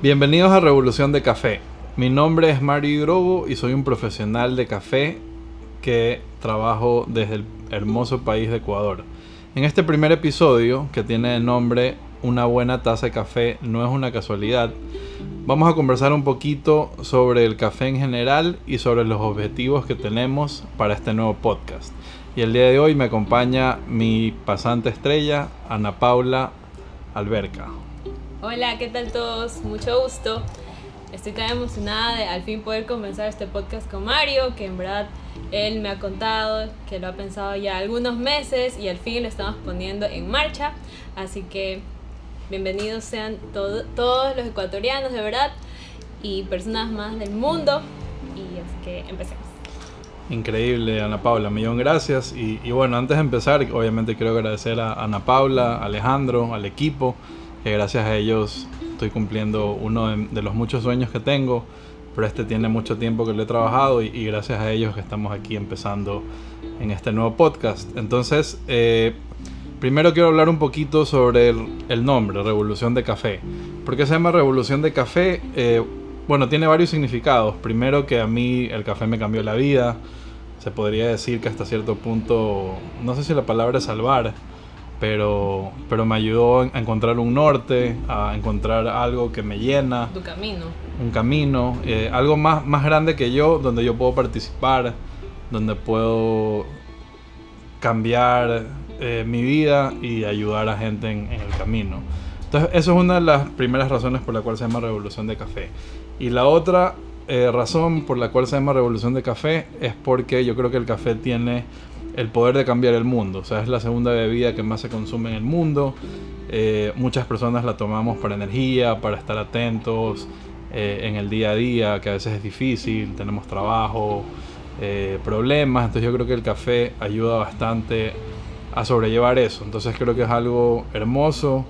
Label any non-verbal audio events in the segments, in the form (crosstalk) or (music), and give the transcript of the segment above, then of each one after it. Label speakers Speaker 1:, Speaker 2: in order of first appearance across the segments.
Speaker 1: Bienvenidos a Revolución de Café. Mi nombre es Mario Grobo y soy un profesional de café que trabajo desde el hermoso país de Ecuador. En este primer episodio, que tiene el nombre Una buena taza de café no es una casualidad, vamos a conversar un poquito sobre el café en general y sobre los objetivos que tenemos para este nuevo podcast. Y el día de hoy me acompaña mi pasante estrella, Ana Paula Alberca.
Speaker 2: Hola, ¿qué tal todos? Mucho gusto. Estoy tan emocionada de al fin poder comenzar este podcast con Mario, que en verdad él me ha contado que lo ha pensado ya algunos meses y al fin lo estamos poniendo en marcha. Así que bienvenidos sean todos los ecuatorianos de verdad y personas más del mundo. Y así que empecemos.
Speaker 1: Increíble, Ana Paula, millón gracias. Y, y bueno, antes de empezar, obviamente quiero agradecer a Ana Paula, Alejandro, al equipo que gracias a ellos estoy cumpliendo uno de, los muchos sueños que tengo, pero este tiene mucho tiempo que lo he trabajado y, gracias a ellos que estamos aquí empezando en este nuevo podcast. Entonces, eh, primero quiero hablar un poquito sobre el, nombre, Revolución de Café. ¿Por qué se llama Revolución de Café? Eh, bueno, tiene varios significados. Primero que a mí el café me cambió la vida. Se podría decir que hasta cierto punto, no sé si la palabra es salvar, pero, pero me ayudó a encontrar un norte, a encontrar algo que me llena.
Speaker 2: Tu camino.
Speaker 1: Un camino, eh, algo más, más grande que yo, donde yo puedo participar, donde puedo cambiar eh, mi vida y ayudar a gente en, el camino. Entonces, eso es una de las primeras razones por la cual se llama Revolución de Café. Y la otra eh, razón por la cual se llama Revolución de Café es porque yo creo que el café tiene el poder de cambiar el mundo. O sea, es la segunda bebida que más se consume en el mundo. Eh, muchas personas la tomamos para energía, para estar atentos eh, en el día a día, que a veces es difícil, tenemos trabajo, eh, problemas. Entonces yo creo que el café ayuda bastante a sobrellevar eso. Entonces creo que es algo hermoso,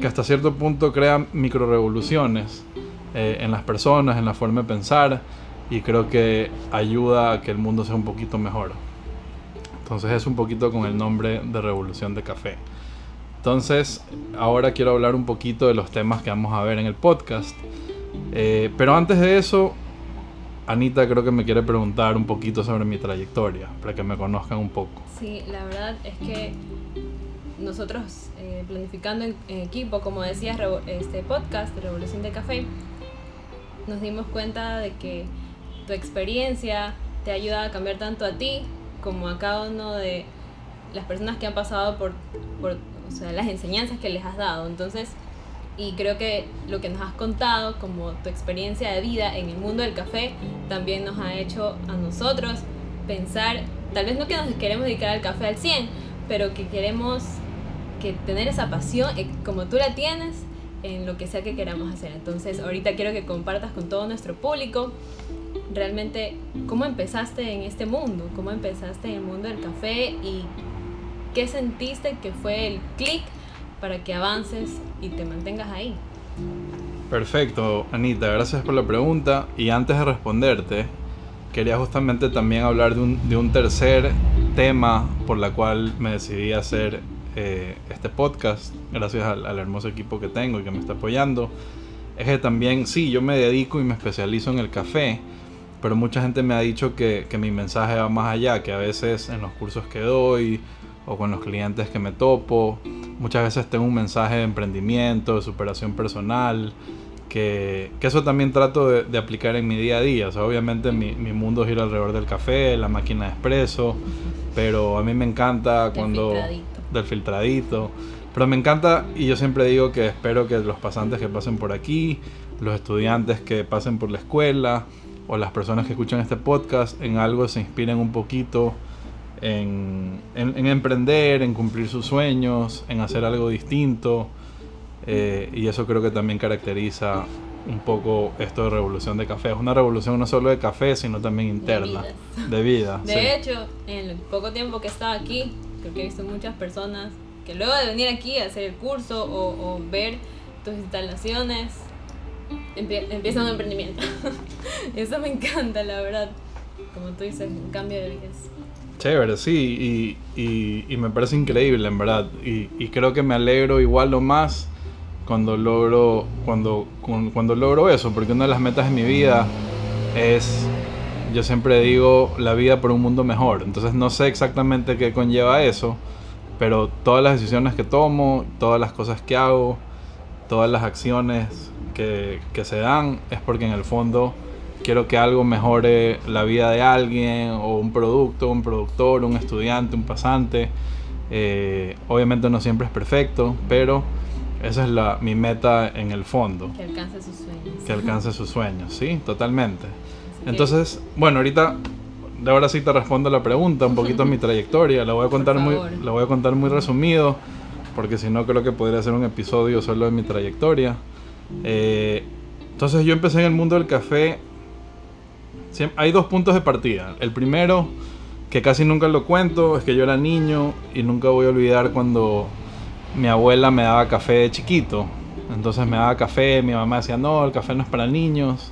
Speaker 1: que hasta cierto punto crea micro revoluciones en las personas, en la forma de pensar, y creo que ayuda a que el mundo sea un poquito mejor. Entonces es un poquito con el nombre de Revolución de Café. Entonces, ahora quiero hablar un poquito de los temas que vamos a ver en el podcast. Eh, pero antes de eso, Anita creo que me quiere preguntar un poquito sobre mi trayectoria, para que me conozcan un poco.
Speaker 2: Sí, la verdad es que nosotros eh, planificando en, equipo, como decías, este podcast, Revolución de Café, nos dimos cuenta de que tu experiencia te ayuda a cambiar tanto a ti como a cada uno de las personas que han pasado por, por o sea, las enseñanzas que les has dado. Entonces, y creo que lo que nos has contado, como tu experiencia de vida en el mundo del café, también nos ha hecho a nosotros pensar, tal vez no que nos queremos dedicar al café al 100, pero que queremos que tener esa pasión, eh, como tú la tienes, en lo que sea que queramos hacer. Entonces, ahorita quiero que compartas con todo nuestro público realmente cómo empezaste en este mundo, cómo empezaste en el mundo del café y qué sentiste que fue el clic para que avances y te mantengas ahí.
Speaker 1: Perfecto, Anita, gracias por la pregunta. Y antes de responderte, quería justamente también hablar de un, de un tercer tema por la cual me decidí hacer eh, este podcast, gracias al, al hermoso equipo que tengo y que me está apoyando. Es que también, sí, yo me dedico y me especializo en el café, pero mucha gente me ha dicho que, que, mi mensaje va más allá, que a veces en los cursos que doy o con los clientes que me topo, muchas veces tengo un mensaje de emprendimiento, de superación personal, que, que eso también trato de, de, aplicar en mi día a día. O sea, obviamente mi, mi, mundo gira alrededor del café, la máquina de espresso, pero a mí me encanta cuando...
Speaker 2: Filtradito.
Speaker 1: Del filtradito. Pero me encanta y yo siempre digo que espero que los pasantes que pasen por aquí, los estudiantes que pasen por la escuela, o las personas que escuchan este podcast en algo se inspiren un poquito en, en, emprender, en cumplir sus sueños, en hacer algo distinto. Eh, y eso creo que también caracteriza un poco esto de revolución de café. Es una revolución no solo de café, sino también interna, de vida.
Speaker 2: De,
Speaker 1: sí.
Speaker 2: hecho, en el poco tiempo que he estado aquí, creo que he visto muchas personas que luego de venir aquí a hacer el curso o, o ver tus instalaciones, empieza un emprendimiento. (laughs) Eso me encanta, la verdad. Como tú dices, un cambio de vidas.
Speaker 1: Chévere, sí, y, y, y, me parece increíble, en verdad. Y, y, creo que me alegro igual o más cuando logro, cuando, cu- cuando logro eso, porque una de las metas de mi vida es, yo siempre digo, la vida por un mundo mejor. Entonces no sé exactamente qué conlleva eso, pero todas las decisiones que tomo, todas las cosas que hago, todas las acciones que, que se dan, es porque en el fondo quiero que algo mejore la vida de alguien, o un producto, un productor, un estudiante, un pasante. Eh, obviamente no siempre es perfecto, pero esa es la, mi meta en el fondo,
Speaker 2: Que alcance sus sueños.
Speaker 1: que alcance sus sueños, ¿sí? Totalmente.
Speaker 2: Así que,
Speaker 1: Entonces, bueno, ahorita de ahora sí te respondo la pregunta, un poquito mi (laughs) trayectoria, la voy a contar muy la voy a contar muy resumido, porque si no creo que podría ser un episodio solo de mi trayectoria. Eh, entonces yo empecé en el mundo del café. Hay dos puntos de partida. El primero, que casi nunca lo cuento, es que yo era niño y nunca voy a olvidar cuando mi abuela me daba café de chiquito. Entonces me daba café, mi mamá decía, no, el café no es para niños.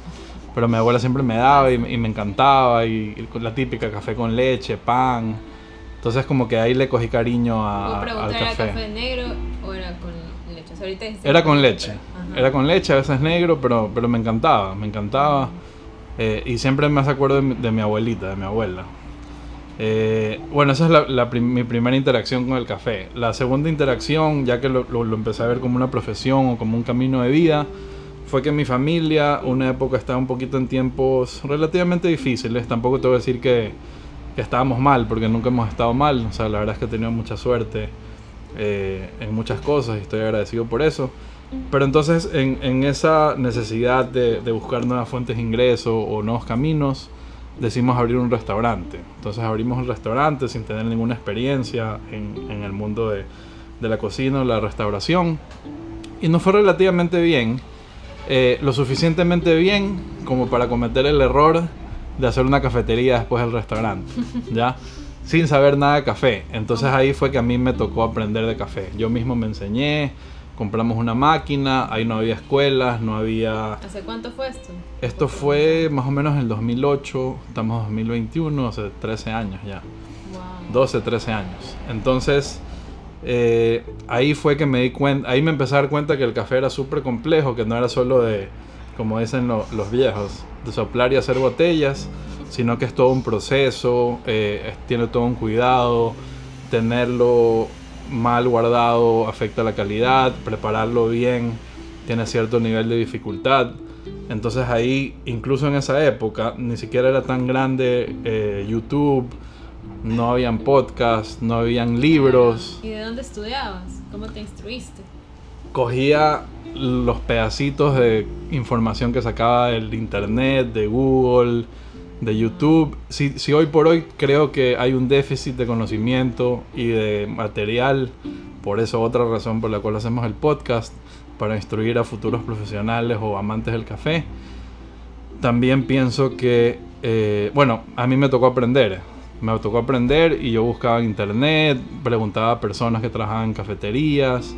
Speaker 1: Pero mi abuela siempre me daba y, y me encantaba. Y, la típica café con leche, pan. Entonces como que ahí le cogí cariño a-
Speaker 2: ¿Puedo
Speaker 1: al
Speaker 2: preguntar, ¿era
Speaker 1: café.
Speaker 2: café negro o era con sea, ahorita dijiste
Speaker 1: Era con leche.
Speaker 2: Ajá.
Speaker 1: Era con leche, a veces negro, pero, pero me encantaba, me encantaba. Eh, y siempre me hace acuerdo de mi, de mi abuelita, de mi abuela. Eh, bueno, esa es la, la prim- mi primera interacción con el café. La segunda interacción, ya que lo, lo- lo empecé a ver como una profesión o como un camino de vida, fue que mi familia, una época estaba un poquito en tiempos relativamente difíciles. Tampoco te voy a decir que, que estábamos mal, porque nunca hemos estado mal. O sea, la verdad es que he tenido mucha suerte eh, en muchas cosas y estoy agradecido por eso. Pero entonces en, en esa necesidad de, de buscar nuevas fuentes de ingreso o nuevos caminos, decidimos abrir un restaurante. Entonces abrimos un restaurante sin tener ninguna experiencia en, en el mundo de, de la cocina o la restauración. Y nos fue relativamente bien, eh, lo suficientemente bien como para cometer el error de hacer una cafetería después del restaurante, ¿ya? Sin saber nada de café. Entonces ahí fue que a mí me tocó aprender de café. Yo mismo me enseñé, compramos una máquina, ahí no había escuelas, no había...
Speaker 2: ¿Hace cuánto fue esto?
Speaker 1: Esto fue más o menos en el 2008, estamos en 2021, hace 13 años ya.
Speaker 2: Wow.
Speaker 1: 12, 13 años. Entonces, eh, ahí fue que me di cuenta, ahí me empecé a dar cuenta que el café era súper complejo, que no era solo de, como dicen lo- los viejos, de soplar y hacer botellas, sino que es todo un proceso, eh, tiene todo un cuidado, tenerlo mal guardado afecta la calidad, prepararlo bien tiene cierto nivel de dificultad. Entonces ahí, incluso en esa época, ni siquiera era tan grande eh, YouTube, no habían podcasts, no habían libros.
Speaker 2: ¿Y de dónde estudiabas? ¿Cómo te instruiste?
Speaker 1: Cogía los pedacitos de información que sacaba del internet, de Google, de YouTube. Si, si hoy por hoy creo que hay un déficit de conocimiento y de material, por eso otra razón por la cual hacemos el podcast, para instruir a futuros profesionales o amantes del café. También pienso que, eh, bueno, a mí me tocó aprender. Me tocó aprender y yo buscaba internet, preguntaba a personas que trabajaban en cafeterías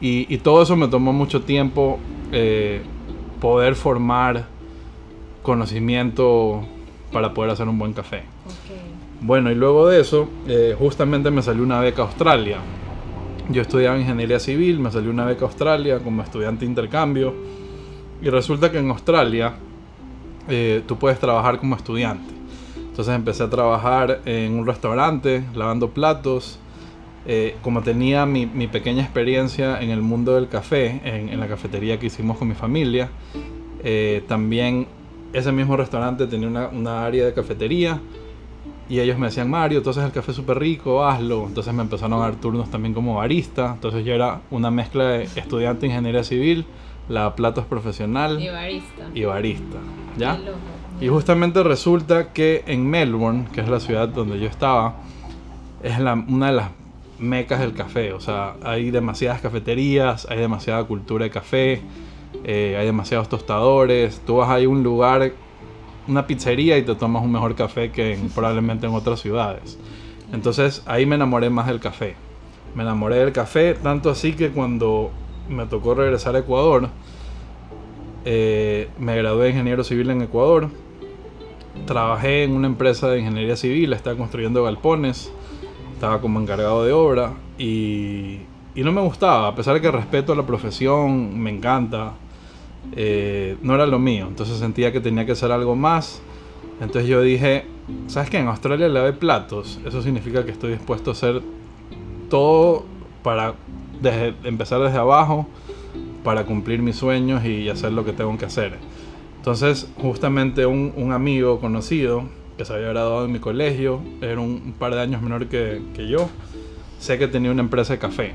Speaker 1: y, y todo eso me tomó mucho tiempo eh, poder formar conocimiento para poder hacer un buen café. Bueno, y luego de eso, eh, justamente me salió una beca a Australia. Yo estudiaba ingeniería civil, me salió una beca a Australia como estudiante de intercambio. Y resulta que en Australia eh, tú puedes trabajar como estudiante. Entonces empecé a trabajar en un restaurante, lavando platos. Eh, como tenía mi, mi pequeña experiencia en el mundo del café, en, en la cafetería que hicimos con mi familia, eh, también ese mismo restaurante tenía una, una área de cafetería. Y ellos me decían, Mario, entonces el café es súper rico, hazlo. Entonces me empezaron a dar turnos también como barista. Entonces yo era una mezcla de estudiante de ingeniería civil, la platos profesional
Speaker 2: Y barista.
Speaker 1: y barista. ¿Ya? Y justamente resulta que en Melbourne, que es la ciudad donde yo estaba, es la- una de las mecas del café. O sea, hay demasiadas cafeterías, hay demasiada cultura de café, eh, hay demasiados tostadores. Tú vas a un lugar, una pizzería y te tomas un mejor café que en- (laughs) probablemente en otras ciudades. Entonces ahí me enamoré más del café. Me enamoré del café, tanto así que cuando me tocó regresar a Ecuador, eh, me gradué de ingeniero civil en Ecuador. Trabajé en una empresa de ingeniería civil, estaba construyendo galpones, estaba como encargado de obra y y no me gustaba, a pesar de que respeto la profesión, me encanta, eh, no era lo mío. Entonces sentía que tenía que hacer algo más. Entonces yo dije, ¿sabes qué? En Australia lavé platos. Eso significa que estoy dispuesto a hacer todo para empezar desde abajo, para cumplir mis sueños y hacer lo que tengo que hacer. Entonces, justamente un, un amigo conocido que se había graduado en mi colegio, era un, par de años menor que, que, yo, sé que tenía una empresa de café.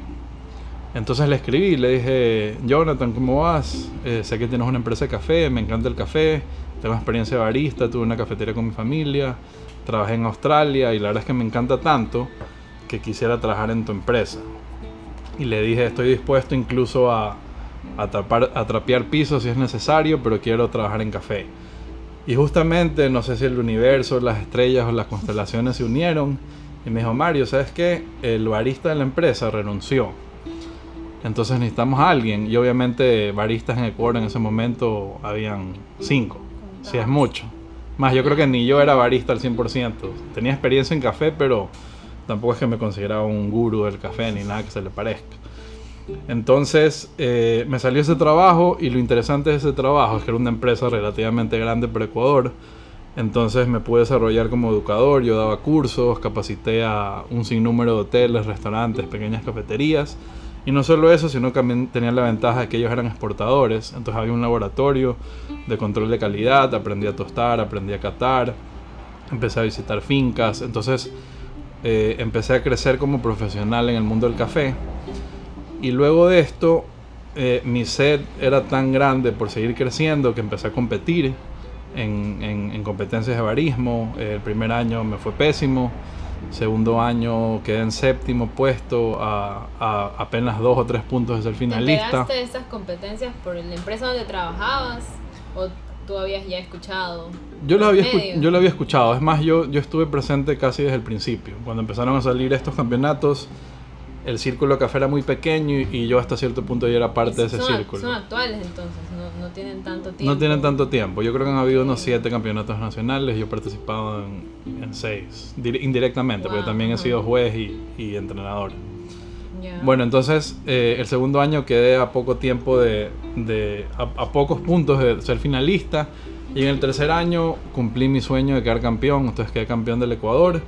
Speaker 1: Entonces le escribí, le dije, Jonathan, ¿cómo vas? Eh, sé que tienes una empresa de café, me encanta el café, tengo experiencia de barista, tuve una cafetería con mi familia, trabajé en Australia y la verdad es que me encanta tanto que quisiera trabajar en tu empresa. Y le dije, estoy dispuesto incluso a, a, a trapear pisos si es necesario, pero quiero trabajar en café. Y justamente, no sé si el universo, las estrellas o las constelaciones se unieron. Y me dijo, Mario, ¿sabes qué? El barista de la empresa renunció. Entonces necesitamos a alguien. Y obviamente baristas en Ecuador en ese momento habían cinco. Si es mucho. Más, yo creo que ni yo era barista al 100%. Tenía experiencia en café, pero tampoco es que me consideraba un guru del café ni nada que se le parezca. Entonces eh, me salió ese trabajo y lo interesante de ese trabajo es que era una empresa relativamente grande para Ecuador. Entonces me pude desarrollar como educador, yo daba cursos, capacité a un sinnúmero de hoteles, restaurantes, pequeñas cafeterías. Y no solo eso, sino que también tenían la ventaja de que ellos eran exportadores. Entonces había un laboratorio de control de calidad, aprendí a tostar, aprendí a catar, empecé a visitar fincas. Entonces eh, empecé a crecer como profesional en el mundo del café. Y luego de esto, eh, mi sed era tan grande por seguir creciendo que empecé a competir en, en, competencias de barismo. el primer año me fue pésimo. Segundo año quedé en séptimo puesto a, a apenas dos o tres puntos de ser finalista.
Speaker 2: ¿Te de esas competencias por la empresa donde trabajabas o tú habías ya escuchado?
Speaker 1: Yo lo había, yo lo había escuchado. Es más, yo, yo estuve presente casi desde el principio. Cuando empezaron a salir estos campeonatos, el círculo café era muy pequeño y, yo hasta cierto punto ya era parte de ese círculo.
Speaker 2: Son actuales entonces, no, no, tienen tanto tiempo.
Speaker 1: No tienen tanto tiempo. Yo creo que han habido unos siete campeonatos nacionales. Yo he participado en, en seis, indirectamente, porque también he sido juez y, y entrenador. Bueno, entonces eh, el segundo año quedé a poco tiempo de, de a, a, pocos puntos de ser finalista. Y en el tercer año cumplí mi sueño de quedar campeón. Entonces quedé campeón del Ecuador.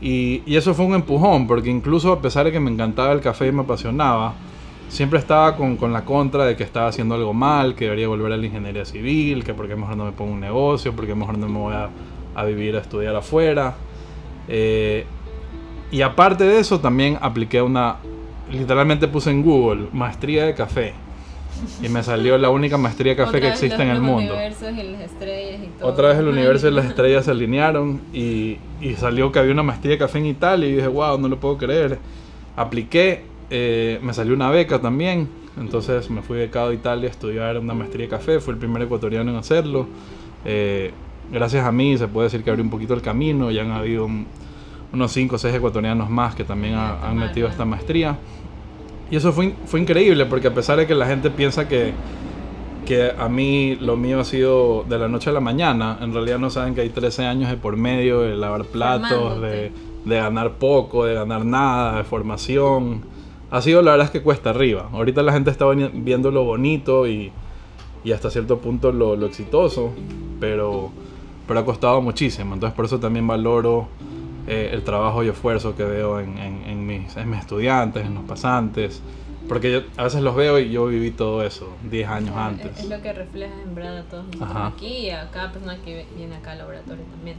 Speaker 1: Y, eso fue un empujón, porque incluso a pesar de que me encantaba el café y me apasionaba, siempre estaba con, con, la contra de que estaba haciendo algo mal, que debería volver a la ingeniería civil, que porque mejor no me pongo un negocio, porque mejor no me voy a, a vivir a estudiar afuera. Eh, y aparte de eso, también apliqué una, literalmente puse en Google, maestría de café. Y me salió la única maestría café que existe en el mundo. Otra vez el universo y las estrellas se alinearon y, y, salió que había una maestría de café en Italia y dije, wow, no lo puedo creer. Apliqué, eh, me salió una beca también, entonces me fui becado a Italia a estudiar una maestría de café, fui el primer ecuatoriano en hacerlo. Eh, gracias a mí se puede decir que abrí un poquito el camino, ya han habido unos 5 o 6 ecuatorianos más que también han metido esta maestría. Y eso fue, fue increíble porque a pesar de que la gente piensa que, que a mí lo mío ha sido de la noche a la mañana, en realidad no saben que hay 13 años de por medio de lavar platos, de, de, ganar poco, de ganar nada, de formación. Ha sido la verdad es que cuesta arriba. Ahorita la gente está viendo lo bonito y, y hasta cierto punto lo, lo exitoso, pero, pero ha costado muchísimo. Entonces por eso también valoro eh, el trabajo y esfuerzo que veo en, en, mis, en, mis, estudiantes, en los pasantes. Porque yo a veces los veo y yo viví todo eso 10 años antes.
Speaker 2: Es, lo que refleja en verdad a todos nosotros aquí y a cada persona que viene acá al laboratorio también.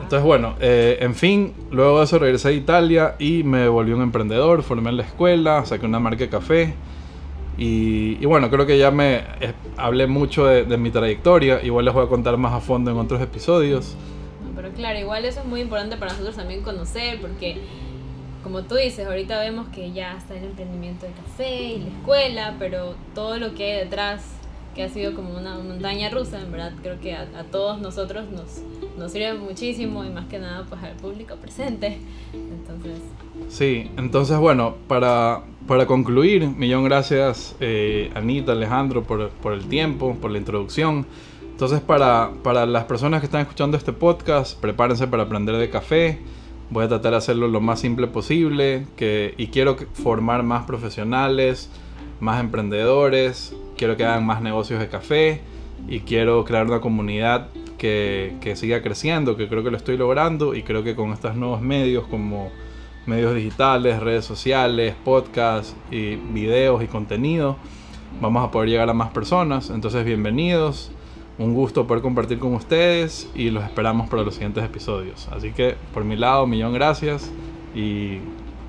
Speaker 1: Entonces, bueno, eh, en fin, luego de eso regresé a Italia y me volví un emprendedor, formé en la escuela, saqué una marca de café. Y, y bueno, creo que ya me eh, hablé mucho de, de, mi trayectoria. Igual les voy a contar más a fondo en otros episodios
Speaker 2: claro, igual eso es muy importante para nosotros también conocer, porque como tú dices, ahorita vemos que ya está el emprendimiento de café y la escuela, pero todo lo que hay detrás, que ha sido como una montaña rusa, en verdad creo que a, todos nosotros nos, nos sirve muchísimo y más que nada pues al público presente. Entonces...
Speaker 1: Sí, entonces bueno, para, para concluir, millón gracias eh, Anita, Alejandro por, por el tiempo, por la introducción. Entonces, para, para, las personas que están escuchando este podcast, prepárense para aprender de café. Voy a tratar de hacerlo lo más simple posible que, y quiero formar más profesionales, más emprendedores, quiero que hagan más negocios de café y quiero crear una comunidad que, que siga creciendo, que creo que lo estoy logrando y creo que con estos nuevos medios como medios digitales, redes sociales, podcasts y videos y contenido, vamos a poder llegar a más personas. Entonces, bienvenidos. Un gusto poder compartir con ustedes y los esperamos para los siguientes episodios. Así que, por mi lado, millón gracias y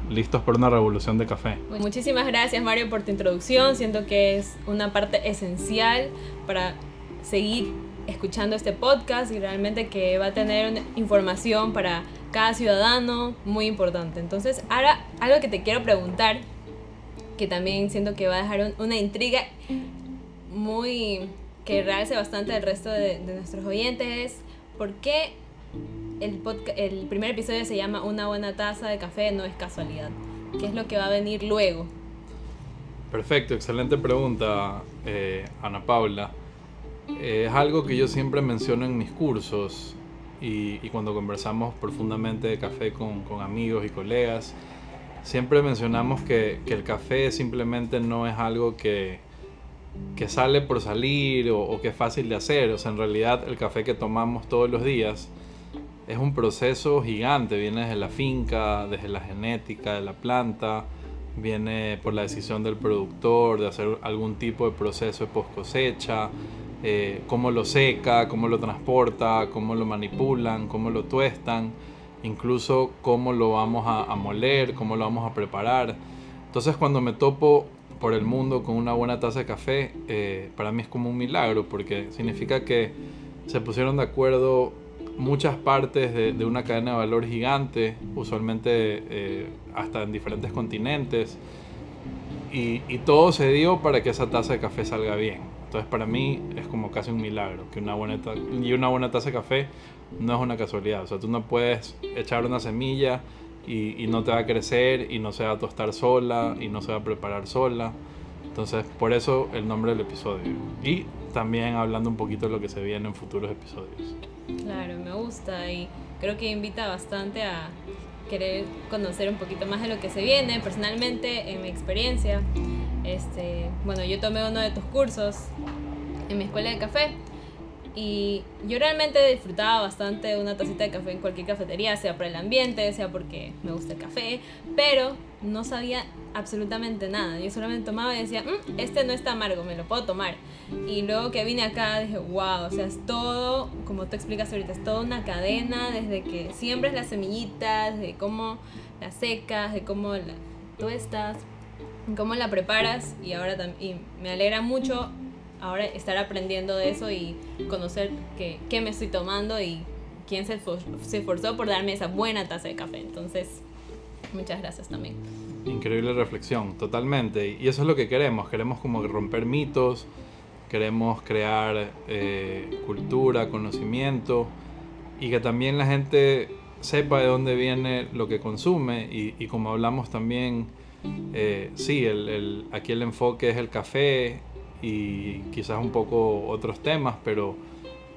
Speaker 1: listos por una revolución de café.
Speaker 2: Muchísimas gracias Mario por tu introducción. Siento que es una parte esencial para seguir escuchando este podcast y realmente que va a tener información para cada ciudadano muy importante. Entonces, ahora algo que te quiero preguntar, que también siento que va a dejar una intriga muy que realce bastante al resto de, nuestros oyentes es por qué el, primer episodio se llama Una buena taza de café no es casualidad. ¿Qué es lo que va a venir luego?
Speaker 1: Perfecto, excelente pregunta, eh, Ana Paula. Eh, es algo que yo siempre menciono en mis cursos y, cuando conversamos profundamente de café con, amigos y colegas, siempre mencionamos que el café simplemente no es algo que, que sale por salir o, que es fácil de hacer. O sea, en realidad el café que tomamos todos los días es un proceso gigante. Viene desde la finca, desde la genética de la planta, viene por la decisión del productor de hacer algún tipo de proceso de post cosecha, eh, cómo lo seca, cómo lo transporta, cómo lo manipulan, cómo lo tuestan, incluso cómo lo vamos a, a moler, cómo lo vamos a preparar. Entonces cuando me topo por el mundo con una buena taza de café, eh, para mí es como un milagro, porque significa que se pusieron de acuerdo muchas partes de, una cadena de valor gigante, usualmente eh, hasta en diferentes continentes, y, todo se dio para que esa taza de café salga bien. Entonces para mí es como casi un milagro, que una buena y una buena taza de café no es una casualidad, o sea, tú no puedes echar una semilla y, no te va a crecer y no se va a tostar sola y no se va a preparar sola. Entonces, por eso el nombre del episodio. Y también hablando un poquito de lo que se viene en futuros episodios.
Speaker 2: Claro, me gusta y creo que invita bastante a querer conocer un poquito más de lo que se viene. Personalmente, en mi experiencia, este, bueno, yo tomé uno de tus cursos en mi escuela de café y yo realmente disfrutaba bastante una tacita de café en cualquier cafetería, sea por el ambiente, sea porque me gusta el café, pero no sabía absolutamente nada. Yo solamente tomaba y decía, mm, este no está amargo, me lo puedo tomar. Y luego que vine acá dije, wow, o sea, es todo, como tú explicas ahorita, es toda una cadena, desde que siembras las semillitas, de cómo las secas, de cómo la tuestas, cómo la preparas. Y ahora también me alegra mucho ahora estar aprendiendo de eso y conocer qué, me estoy tomando y quién se, se esforzó por darme esa buena taza de café. Entonces, muchas gracias también.
Speaker 1: Increíble reflexión, totalmente. Y eso es lo que queremos. Queremos como romper mitos, queremos crear eh, cultura, conocimiento y que también la gente sepa de dónde viene lo que consume y, y como hablamos también, eh, sí, el, el, aquí el enfoque es el café, y quizás un poco otros temas, pero,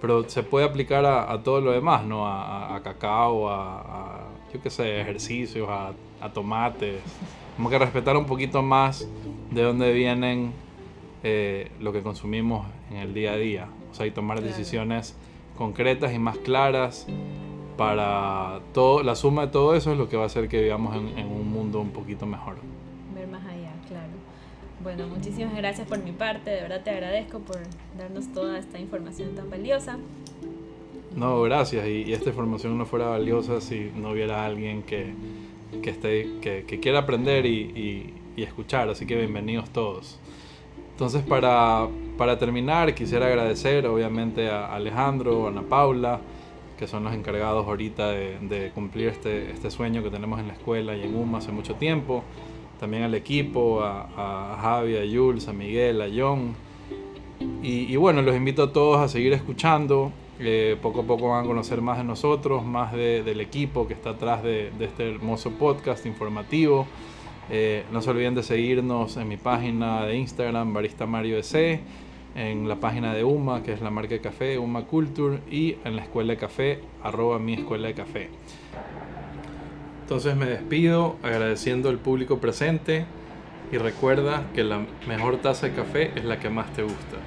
Speaker 1: pero se puede aplicar a, todo lo demás, ¿no? A, cacao, a, yo qué sé, ejercicios, a, tomates. Como que respetar un poquito más de dónde vienen eh, lo que consumimos en el día a día. O sea, y tomar decisiones concretas y más claras para todo, la suma de todo eso es lo que va a hacer que vivamos en un mundo un poquito mejor.
Speaker 2: Bueno, muchísimas gracias por mi parte, de verdad te agradezco por darnos toda esta información tan valiosa.
Speaker 1: No, gracias. Y, esta información no fuera valiosa si no hubiera alguien que, que, esté, que, que quiera aprender y, y, escuchar. Así que bienvenidos todos. Entonces, para, para terminar, quisiera agradecer obviamente a Alejandro, a Ana Paula, que son los encargados ahorita de, de cumplir este, este sueño que tenemos en la escuela y en UMA hace mucho tiempo también al equipo, a, a Javi, a Jules, a Miguel, a John. Y, bueno, los invito a todos a seguir escuchando. Eh, poco a poco van a conocer más de nosotros, más del equipo que está atrás de, este hermoso podcast informativo. Eh, no se olviden de seguirnos en mi página de Instagram, Barista Mario EC, en la página de UMA, que es la marca de café, UMA Culture, y en la escuela de café, arroba mi escuela de café. Entonces me despido agradeciendo al público presente y recuerda que la mejor taza de café es la que más te gusta.